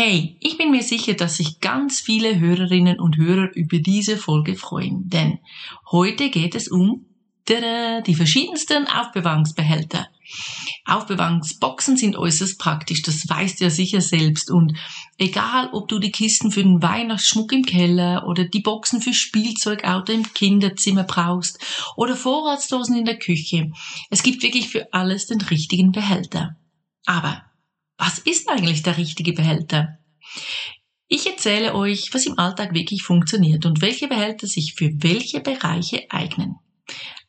Hey, ich bin mir sicher, dass sich ganz viele Hörerinnen und Hörer über diese Folge freuen, denn heute geht es um die verschiedensten Aufbewahrungsbehälter. Aufbewahrungsboxen sind äußerst praktisch, das weißt du ja sicher selbst. Und egal, ob du die Kisten für den Weihnachtsschmuck im Keller oder die Boxen für Spielzeugauto im Kinderzimmer brauchst oder Vorratsdosen in der Küche, es gibt wirklich für alles den richtigen Behälter. Aber was ist eigentlich der richtige Behälter? Ich erzähle euch, was im Alltag wirklich funktioniert und welche Behälter sich für welche Bereiche eignen.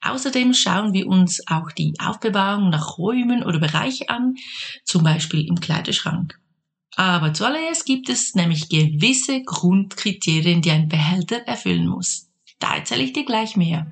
Außerdem schauen wir uns auch die Aufbewahrung nach Räumen oder Bereiche an, zum Beispiel im Kleiderschrank. Aber zuallererst gibt es nämlich gewisse Grundkriterien, die ein Behälter erfüllen muss. Da erzähle ich dir gleich mehr.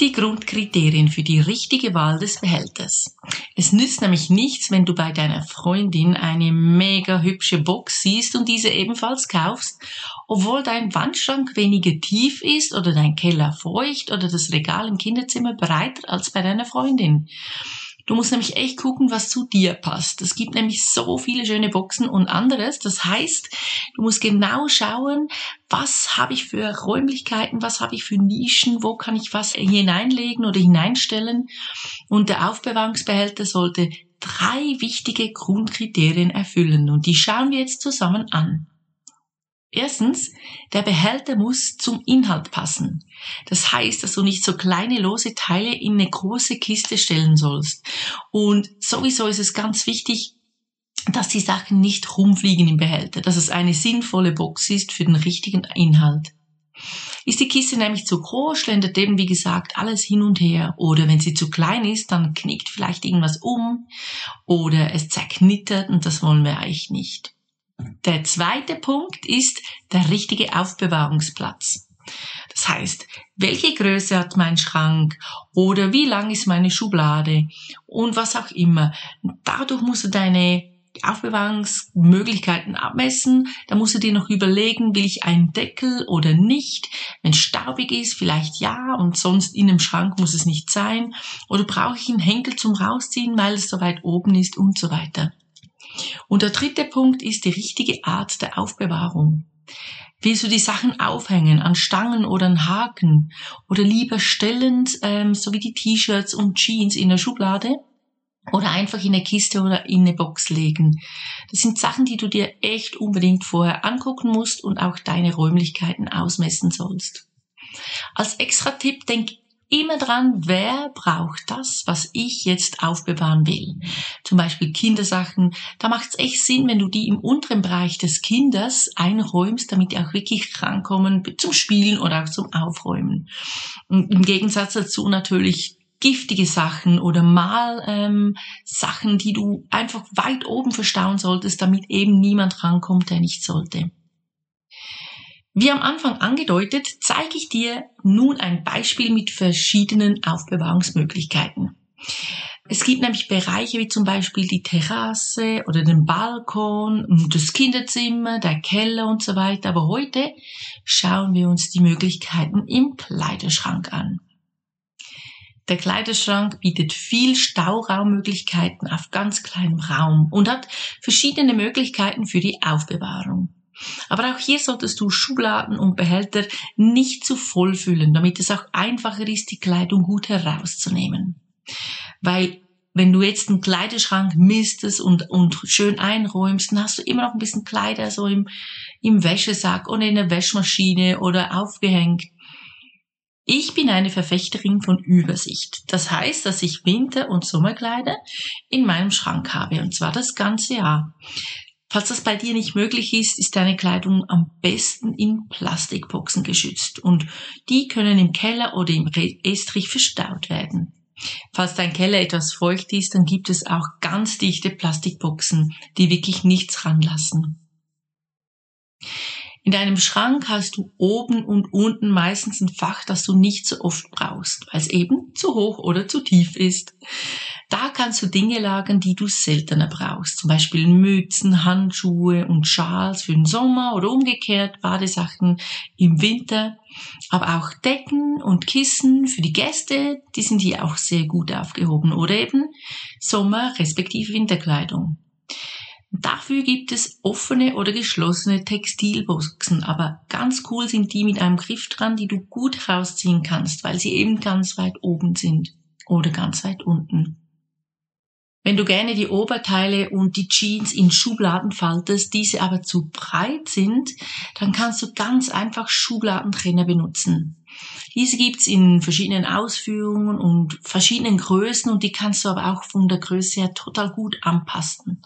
Die Grundkriterien für die richtige Wahl des Behälters. Es nützt nämlich nichts, wenn du bei deiner Freundin eine mega hübsche Box siehst und diese ebenfalls kaufst, obwohl dein Wandschrank weniger tief ist oder dein Keller feucht oder das Regal im Kinderzimmer breiter als bei deiner Freundin. Du musst nämlich echt gucken, was zu dir passt. Es gibt nämlich so viele schöne Boxen und anderes. Das heißt, du musst genau schauen, was habe ich für Räumlichkeiten, was habe ich für Nischen, wo kann ich was hineinlegen oder hineinstellen. Und der Aufbewahrungsbehälter sollte drei wichtige Grundkriterien erfüllen. Und die schauen wir jetzt zusammen an. Erstens, der Behälter muss zum Inhalt passen. Das heißt, dass du nicht so kleine lose Teile in eine große Kiste stellen sollst. Und sowieso ist es ganz wichtig, dass die Sachen nicht rumfliegen im Behälter, dass es eine sinnvolle Box ist für den richtigen Inhalt. Ist die Kiste nämlich zu groß, schlendert eben wie gesagt alles hin und her. Oder wenn sie zu klein ist, dann knickt vielleicht irgendwas um oder es zerknittert und das wollen wir eigentlich nicht. Der zweite Punkt ist der richtige Aufbewahrungsplatz. Das heißt, welche Größe hat mein Schrank oder wie lang ist meine Schublade und was auch immer. Dadurch musst du deine Aufbewahrungsmöglichkeiten abmessen. Da musst du dir noch überlegen, will ich einen Deckel oder nicht. Wenn staubig ist, vielleicht ja und sonst in einem Schrank muss es nicht sein. Oder brauche ich einen Henkel zum Rausziehen, weil es so weit oben ist und so weiter. Und der dritte Punkt ist die richtige Art der Aufbewahrung. Willst du die Sachen aufhängen an Stangen oder an Haken oder lieber stellend, ähm, so wie die T-Shirts und Jeans in der Schublade? Oder einfach in eine Kiste oder in eine Box legen. Das sind Sachen, die du dir echt unbedingt vorher angucken musst und auch deine Räumlichkeiten ausmessen sollst. Als extra Tipp denk immer dran, wer braucht das, was ich jetzt aufbewahren will. Zum Beispiel Kindersachen. Da macht es echt Sinn, wenn du die im unteren Bereich des Kindes einräumst, damit die auch wirklich rankommen zum Spielen oder auch zum Aufräumen. Und im Gegensatz dazu natürlich giftige Sachen oder mal ähm, Sachen, die du einfach weit oben verstauen solltest, damit eben niemand rankommt, der nicht sollte. Wie am Anfang angedeutet, zeige ich dir nun ein Beispiel mit verschiedenen Aufbewahrungsmöglichkeiten. Es gibt nämlich Bereiche wie zum Beispiel die Terrasse oder den Balkon, das Kinderzimmer, der Keller und so weiter. Aber heute schauen wir uns die Möglichkeiten im Kleiderschrank an. Der Kleiderschrank bietet viel Stauraummöglichkeiten auf ganz kleinem Raum und hat verschiedene Möglichkeiten für die Aufbewahrung. Aber auch hier solltest du Schubladen und Behälter nicht zu voll füllen, damit es auch einfacher ist, die Kleidung gut herauszunehmen. Weil wenn du jetzt einen Kleiderschrank mistest und, und schön einräumst, dann hast du immer noch ein bisschen Kleider so im, im Wäschesack oder in der Wäschmaschine oder aufgehängt. Ich bin eine Verfechterin von Übersicht. Das heißt, dass ich Winter- und Sommerkleider in meinem Schrank habe, und zwar das ganze Jahr. Falls das bei dir nicht möglich ist, ist deine Kleidung am besten in Plastikboxen geschützt und die können im Keller oder im Estrich verstaut werden. Falls dein Keller etwas feucht ist, dann gibt es auch ganz dichte Plastikboxen, die wirklich nichts ranlassen. In deinem Schrank hast du oben und unten meistens ein Fach, das du nicht so oft brauchst, weil es eben zu hoch oder zu tief ist. Da kannst du Dinge lagern, die du seltener brauchst. Zum Beispiel Mützen, Handschuhe und Schals für den Sommer oder umgekehrt Badesachen im Winter. Aber auch Decken und Kissen für die Gäste, die sind hier auch sehr gut aufgehoben. Oder eben Sommer- respektive Winterkleidung. Dafür gibt es offene oder geschlossene Textilboxen, aber ganz cool sind die mit einem Griff dran, die du gut rausziehen kannst, weil sie eben ganz weit oben sind oder ganz weit unten. Wenn du gerne die Oberteile und die Jeans in Schubladen faltest, diese aber zu breit sind, dann kannst du ganz einfach Schubladentrenner benutzen. Diese gibt's in verschiedenen Ausführungen und verschiedenen Größen und die kannst du aber auch von der Größe her total gut anpassen.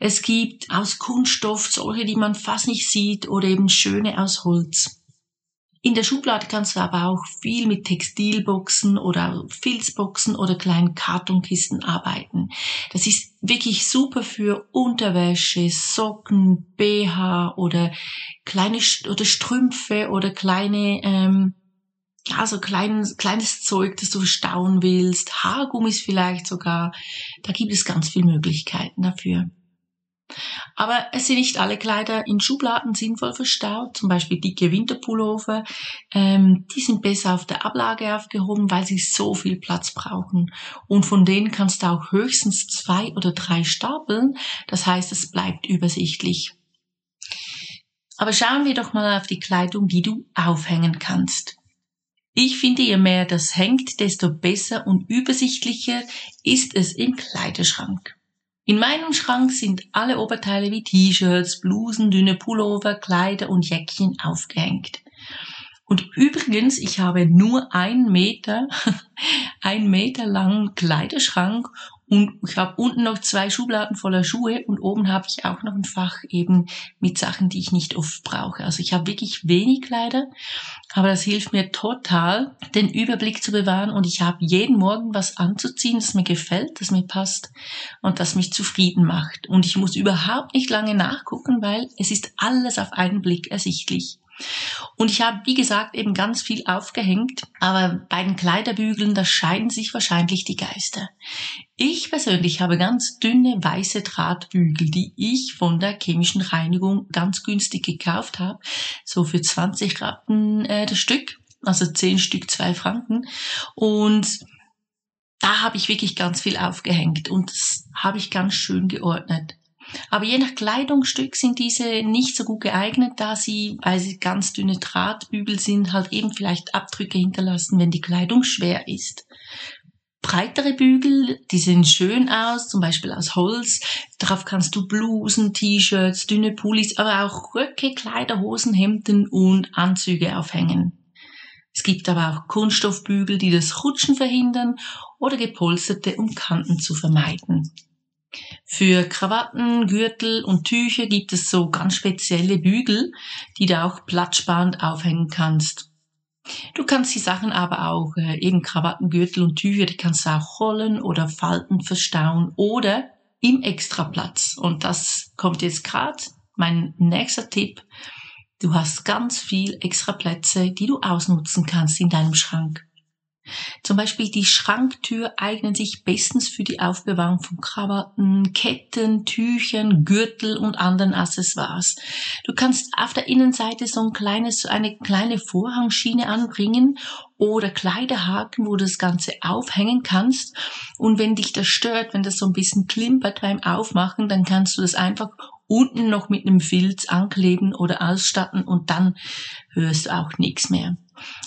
Es gibt aus Kunststoff solche, die man fast nicht sieht oder eben schöne aus Holz. In der Schublade kannst du aber auch viel mit Textilboxen oder Filzboxen oder kleinen Kartonkisten arbeiten. Das ist wirklich super für Unterwäsche, Socken, BH oder kleine oder Strümpfe oder kleine ähm, ja, so klein, kleines Zeug, das du verstauen willst, Haargummis vielleicht sogar. Da gibt es ganz viele Möglichkeiten dafür. Aber es sind nicht alle Kleider in Schubladen sinnvoll verstaut, zum Beispiel dicke Winterpullover. Ähm, die sind besser auf der Ablage aufgehoben, weil sie so viel Platz brauchen. Und von denen kannst du auch höchstens zwei oder drei stapeln. Das heißt, es bleibt übersichtlich. Aber schauen wir doch mal auf die Kleidung, die du aufhängen kannst. Ich finde, je mehr das hängt, desto besser und übersichtlicher ist es im Kleiderschrank. In meinem Schrank sind alle Oberteile wie T-Shirts, Blusen, dünne Pullover, Kleider und Jäckchen aufgehängt. Und übrigens, ich habe nur ein Meter, ein Meter langen Kleiderschrank und ich habe unten noch zwei Schubladen voller Schuhe und oben habe ich auch noch ein Fach eben mit Sachen, die ich nicht oft brauche. Also ich habe wirklich wenig Kleider, aber das hilft mir total, den Überblick zu bewahren und ich habe jeden Morgen was anzuziehen, das mir gefällt, das mir passt und das mich zufrieden macht. Und ich muss überhaupt nicht lange nachgucken, weil es ist alles auf einen Blick ersichtlich. Und ich habe, wie gesagt, eben ganz viel aufgehängt, aber bei den Kleiderbügeln, da scheiden sich wahrscheinlich die Geister. Ich persönlich habe ganz dünne weiße Drahtbügel, die ich von der chemischen Reinigung ganz günstig gekauft habe, so für 20 Rappen äh, das Stück, also 10 Stück, 2 Franken. Und da habe ich wirklich ganz viel aufgehängt und das habe ich ganz schön geordnet. Aber je nach Kleidungsstück sind diese nicht so gut geeignet, da sie, weil sie ganz dünne Drahtbügel sind, halt eben vielleicht Abdrücke hinterlassen, wenn die Kleidung schwer ist. Breitere Bügel, die sehen schön aus, zum Beispiel aus Holz. Darauf kannst du Blusen, T-Shirts, dünne Pullis, aber auch Röcke, Kleider, Hosen, Hemden und Anzüge aufhängen. Es gibt aber auch Kunststoffbügel, die das Rutschen verhindern oder gepolsterte, um Kanten zu vermeiden. Für Krawatten, Gürtel und Tücher gibt es so ganz spezielle Bügel, die du auch platzsparend aufhängen kannst. Du kannst die Sachen aber auch, äh, eben Krawatten, Gürtel und Tücher, die kannst du auch rollen oder falten, verstauen oder im Extraplatz. Und das kommt jetzt gerade mein nächster Tipp. Du hast ganz viel Extraplätze, die du ausnutzen kannst in deinem Schrank. Zum Beispiel die Schranktür eignen sich bestens für die Aufbewahrung von Krawatten, Ketten, Tüchern, Gürtel und anderen Accessoires. Du kannst auf der Innenseite so ein kleines, so eine kleine Vorhangschiene anbringen oder Kleiderhaken, wo du das Ganze aufhängen kannst. Und wenn dich das stört, wenn das so ein bisschen klimpert beim Aufmachen, dann kannst du das einfach unten noch mit einem Filz ankleben oder ausstatten und dann hörst du auch nichts mehr.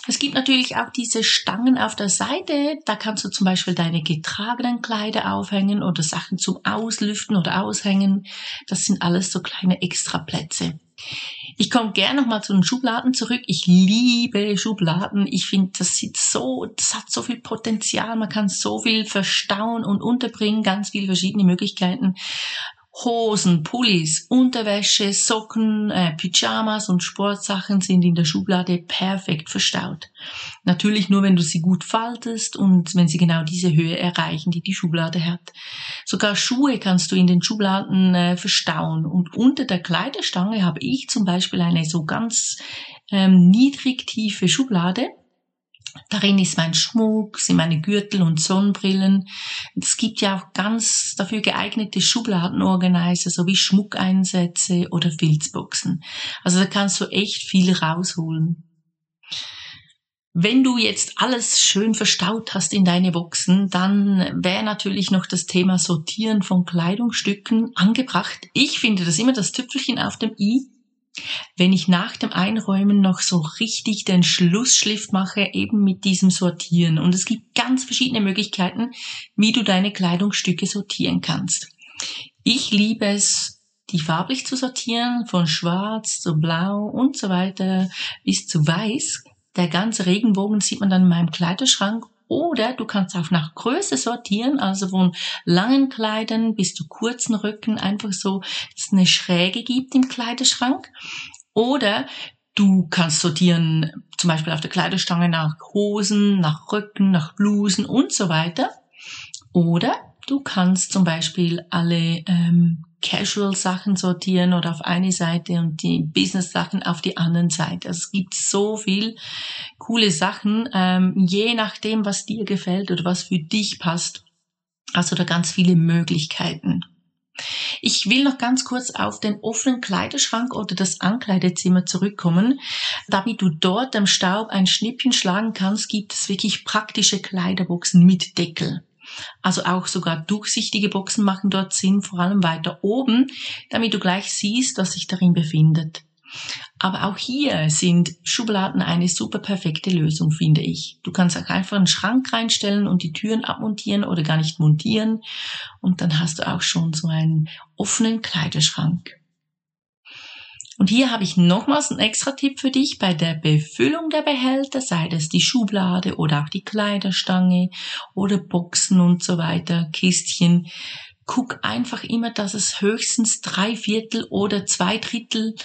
Es gibt natürlich auch diese Stangen auf der Seite. Da kannst du zum Beispiel deine getragenen Kleider aufhängen oder Sachen zum Auslüften oder Aushängen. Das sind alles so kleine Extraplätze. Ich komme gerne nochmal zu den Schubladen zurück. Ich liebe Schubladen. Ich finde, das sieht so, das hat so viel Potenzial. Man kann so viel verstauen und unterbringen, ganz viele verschiedene Möglichkeiten. Hosen, Pullis, Unterwäsche, Socken, äh, Pyjamas und Sportsachen sind in der Schublade perfekt verstaut. Natürlich nur, wenn du sie gut faltest und wenn sie genau diese Höhe erreichen, die die Schublade hat. Sogar Schuhe kannst du in den Schubladen äh, verstauen. Und unter der Kleiderstange habe ich zum Beispiel eine so ganz ähm, niedrig tiefe Schublade Darin ist mein Schmuck, sind meine Gürtel und Sonnenbrillen. Es gibt ja auch ganz dafür geeignete Schubladenorganizer, so wie Schmuckeinsätze oder Filzboxen. Also da kannst du echt viel rausholen. Wenn du jetzt alles schön verstaut hast in deine Boxen, dann wäre natürlich noch das Thema Sortieren von Kleidungsstücken angebracht. Ich finde das immer das Tüpfelchen auf dem i wenn ich nach dem Einräumen noch so richtig den Schlussschliff mache, eben mit diesem Sortieren. Und es gibt ganz verschiedene Möglichkeiten, wie du deine Kleidungsstücke sortieren kannst. Ich liebe es, die farblich zu sortieren, von schwarz zu blau und so weiter bis zu weiß. Der ganze Regenbogen sieht man dann in meinem Kleiderschrank oder du kannst auch nach Größe sortieren, also von langen Kleidern bis zu kurzen Rücken, einfach so, dass es eine Schräge gibt im Kleiderschrank. Oder du kannst sortieren, zum Beispiel auf der Kleiderstange nach Hosen, nach Rücken, nach Blusen und so weiter. Oder du kannst zum Beispiel alle ähm, Casual-Sachen sortieren oder auf eine Seite und die Business-Sachen auf die anderen Seite. Also es gibt so viel coole Sachen, ähm, je nachdem, was dir gefällt oder was für dich passt. Also da ganz viele Möglichkeiten. Ich will noch ganz kurz auf den offenen Kleiderschrank oder das Ankleidezimmer zurückkommen. Damit du dort am Staub ein Schnippchen schlagen kannst, gibt es wirklich praktische Kleiderboxen mit Deckel. Also auch sogar durchsichtige Boxen machen dort Sinn, vor allem weiter oben, damit du gleich siehst, was sich darin befindet. Aber auch hier sind Schubladen eine super perfekte Lösung, finde ich. Du kannst auch einfach einen Schrank reinstellen und die Türen abmontieren oder gar nicht montieren und dann hast du auch schon so einen offenen Kleiderschrank. Und hier habe ich nochmals einen extra Tipp für dich bei der Befüllung der Behälter, sei das die Schublade oder auch die Kleiderstange oder Boxen und so weiter, Kistchen. Guck einfach immer, dass es höchstens drei Viertel oder zwei Drittel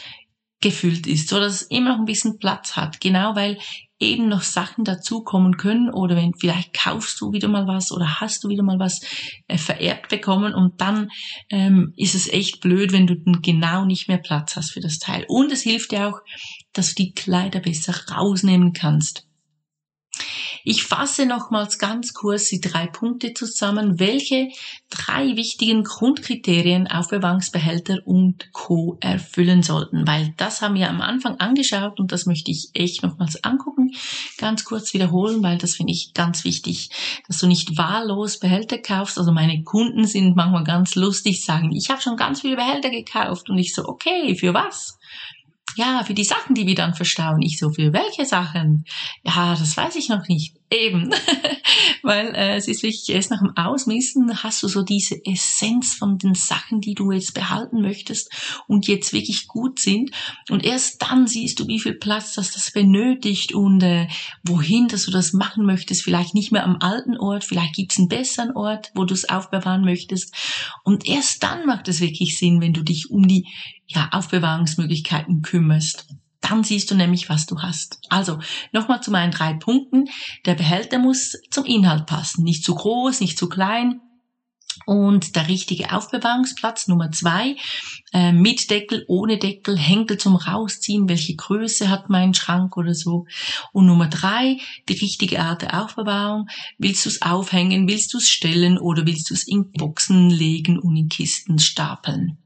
gefüllt ist, so dass es immer noch ein bisschen Platz hat. Genau weil eben noch Sachen dazukommen können oder wenn vielleicht kaufst du wieder mal was oder hast du wieder mal was äh, vererbt bekommen und dann ähm, ist es echt blöd, wenn du dann genau nicht mehr Platz hast für das Teil. Und es hilft dir auch, dass du die Kleider besser rausnehmen kannst. Ich fasse nochmals ganz kurz die drei Punkte zusammen, welche drei wichtigen Grundkriterien Aufbewahrungsbehälter und Co. erfüllen sollten, weil das haben wir am Anfang angeschaut und das möchte ich echt nochmals angucken, ganz kurz wiederholen, weil das finde ich ganz wichtig, dass du nicht wahllos Behälter kaufst. Also meine Kunden sind manchmal ganz lustig, sagen, ich habe schon ganz viele Behälter gekauft und ich so, okay, für was? Ja, für die Sachen, die wir dann verstauen. Ich so, für welche Sachen? Ja, das weiß ich noch nicht. Eben, weil äh, es ist wirklich erst nach dem Ausmissen hast du so diese Essenz von den Sachen, die du jetzt behalten möchtest und jetzt wirklich gut sind. Und erst dann siehst du, wie viel Platz das das benötigt und äh, wohin, dass du das machen möchtest. Vielleicht nicht mehr am alten Ort, vielleicht gibt's einen besseren Ort, wo du es aufbewahren möchtest. Und erst dann macht es wirklich Sinn, wenn du dich um die ja, Aufbewahrungsmöglichkeiten kümmerst. Dann siehst du nämlich, was du hast. Also nochmal zu meinen drei Punkten. Der Behälter muss zum Inhalt passen. Nicht zu groß, nicht zu klein. Und der richtige Aufbewahrungsplatz Nummer zwei, äh, mit Deckel, ohne Deckel, Henkel zum Rausziehen, welche Größe hat mein Schrank oder so. Und Nummer drei, die richtige Art der Aufbewahrung. Willst du es aufhängen, willst du es stellen oder willst du es in Boxen legen und in Kisten stapeln?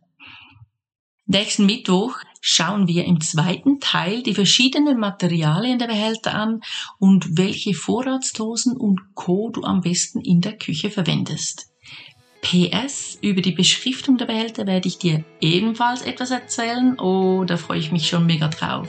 Nächsten Mittwoch schauen wir im zweiten Teil die verschiedenen Materialien der Behälter an und welche Vorratsdosen und Co. du am besten in der Küche verwendest. PS, über die Beschriftung der Behälter werde ich dir ebenfalls etwas erzählen. Oh, da freue ich mich schon mega drauf.